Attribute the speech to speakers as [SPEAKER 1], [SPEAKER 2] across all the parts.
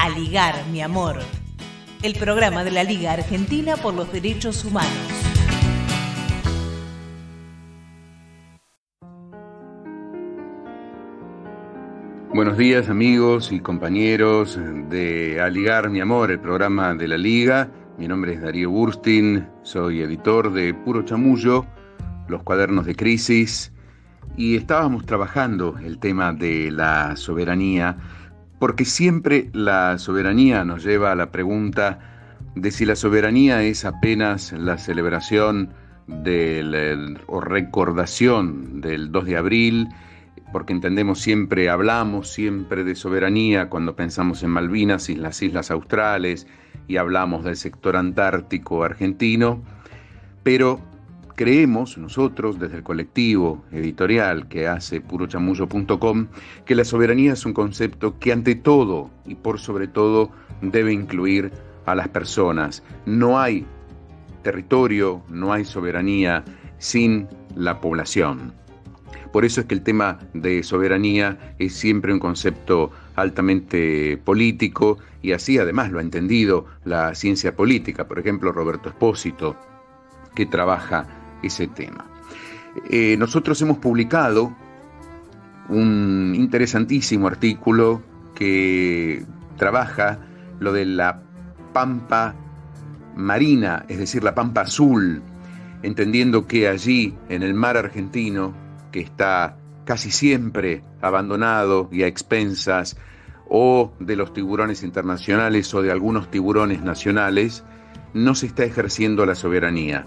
[SPEAKER 1] A Ligar, mi amor. El programa de la Liga Argentina por los Derechos Humanos.
[SPEAKER 2] Buenos días amigos y compañeros de Aligar Mi Amor, el programa de la Liga. Mi nombre es Darío Burstin, soy editor de Puro Chamullo, los cuadernos de crisis, y estábamos trabajando el tema de la soberanía, porque siempre la soberanía nos lleva a la pregunta de si la soberanía es apenas la celebración del, o recordación del 2 de abril, porque entendemos siempre, hablamos siempre de soberanía cuando pensamos en Malvinas y las Islas Australes y hablamos del sector antártico argentino, pero creemos nosotros desde el colectivo editorial que hace purochamullo.com que la soberanía es un concepto que ante todo y por sobre todo debe incluir a las personas. No hay territorio, no hay soberanía sin la población. Por eso es que el tema de soberanía es siempre un concepto altamente político y así además lo ha entendido la ciencia política. Por ejemplo, Roberto Espósito, que trabaja ese tema. Eh, nosotros hemos publicado un interesantísimo artículo que trabaja lo de la pampa marina, es decir, la pampa azul, entendiendo que allí, en el mar argentino, que está casi siempre abandonado y a expensas o de los tiburones internacionales o de algunos tiburones nacionales, no se está ejerciendo la soberanía.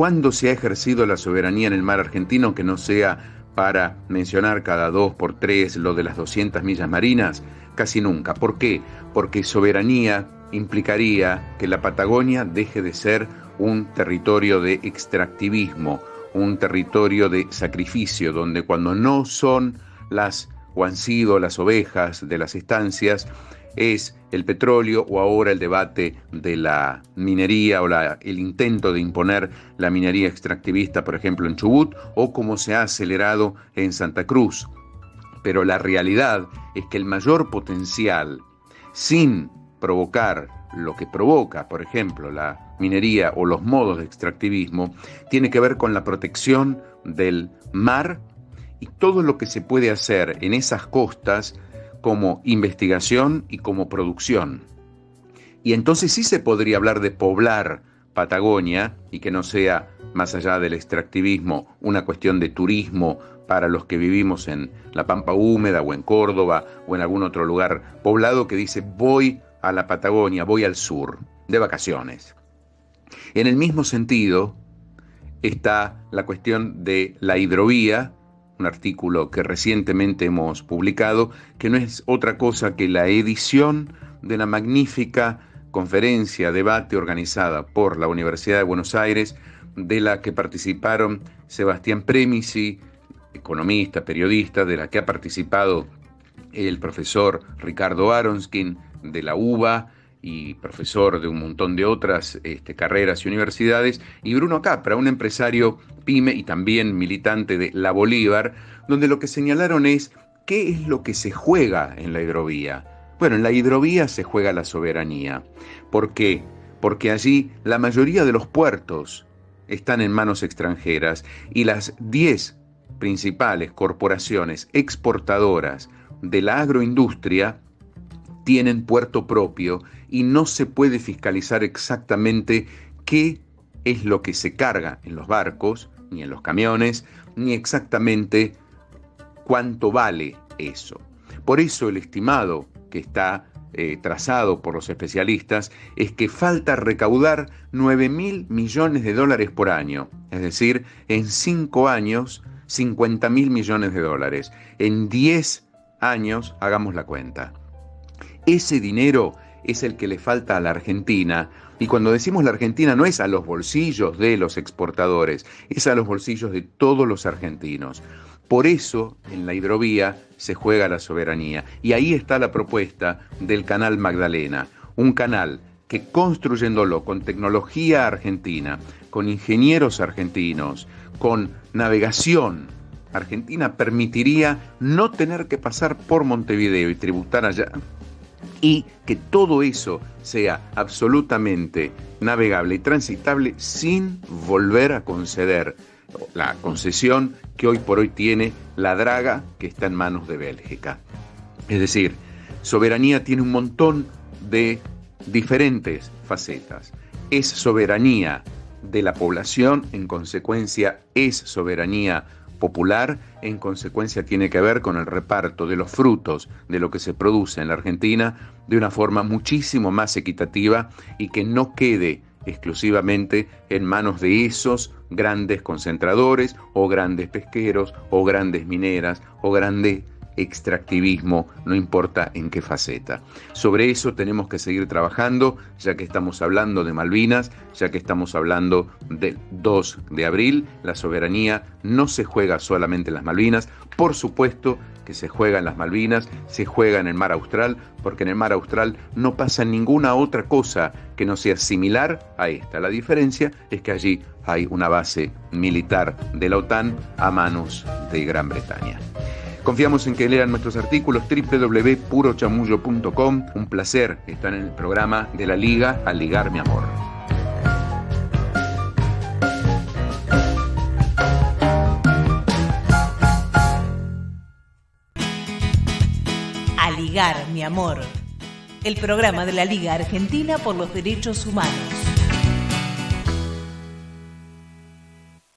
[SPEAKER 2] ¿Cuándo se ha ejercido la soberanía en el mar argentino que no sea para mencionar cada dos por tres lo de las 200 millas marinas? Casi nunca. ¿Por qué? Porque soberanía implicaría que la Patagonia deje de ser un territorio de extractivismo, un territorio de sacrificio, donde cuando no son las o han sido las ovejas de las estancias, es el petróleo o ahora el debate de la minería o el intento de imponer la minería extractivista, por ejemplo, en Chubut, o como se ha acelerado en Santa Cruz. Pero la realidad es que el mayor potencial, sin provocar lo que provoca, por ejemplo, la minería o los modos de extractivismo, tiene que ver con la protección del mar y todo lo que se puede hacer en esas costas como investigación y como producción. Y entonces sí se podría hablar de poblar Patagonia y que no sea, más allá del extractivismo, una cuestión de turismo para los que vivimos en la Pampa Húmeda o en Córdoba o en algún otro lugar poblado que dice voy a la Patagonia, voy al sur, de vacaciones. En el mismo sentido está la cuestión de la hidrovía, un artículo que recientemente hemos publicado, que no es otra cosa que la edición de la magnífica conferencia, debate organizada por la Universidad de Buenos Aires, de la que participaron Sebastián Premisi, economista, periodista, de la que ha participado el profesor Ricardo Aronskin de la UBA, y profesor de un montón de otras este, carreras y universidades, y Bruno Capra, un empresario pyme y también militante de La Bolívar, donde lo que señalaron es qué es lo que se juega en la hidrovía. Bueno, en la hidrovía se juega la soberanía. ¿Por qué? Porque allí la mayoría de los puertos están en manos extranjeras y las 10 principales corporaciones exportadoras de la agroindustria tienen puerto propio y no se puede fiscalizar exactamente qué es lo que se carga en los barcos, ni en los camiones, ni exactamente cuánto vale eso. Por eso el estimado que está eh, trazado por los especialistas es que falta recaudar 9 mil millones de dólares por año, es decir, en 5 años 50 mil millones de dólares. En 10 años, hagamos la cuenta. Ese dinero es el que le falta a la Argentina. Y cuando decimos la Argentina no es a los bolsillos de los exportadores, es a los bolsillos de todos los argentinos. Por eso en la hidrovía se juega la soberanía. Y ahí está la propuesta del canal Magdalena, un canal que construyéndolo con tecnología argentina, con ingenieros argentinos, con navegación argentina, permitiría no tener que pasar por Montevideo y tributar allá y que todo eso sea absolutamente navegable y transitable sin volver a conceder la concesión que hoy por hoy tiene la draga que está en manos de Bélgica. Es decir, soberanía tiene un montón de diferentes facetas. Es soberanía de la población, en consecuencia es soberanía popular, en consecuencia tiene que ver con el reparto de los frutos de lo que se produce en la Argentina de una forma muchísimo más equitativa y que no quede exclusivamente en manos de esos grandes concentradores o grandes pesqueros o grandes mineras o grandes extractivismo, no importa en qué faceta. Sobre eso tenemos que seguir trabajando, ya que estamos hablando de Malvinas, ya que estamos hablando del 2 de abril. La soberanía no se juega solamente en las Malvinas, por supuesto que se juega en las Malvinas, se juega en el mar Austral, porque en el mar Austral no pasa ninguna otra cosa que no sea similar a esta. La diferencia es que allí hay una base militar de la OTAN a manos de Gran Bretaña. Confiamos en que lean nuestros artículos www.purochamullo.com. Un placer estar en el programa de la Liga al ligar mi amor.
[SPEAKER 1] A ligar mi amor. El programa de la Liga Argentina por los Derechos Humanos.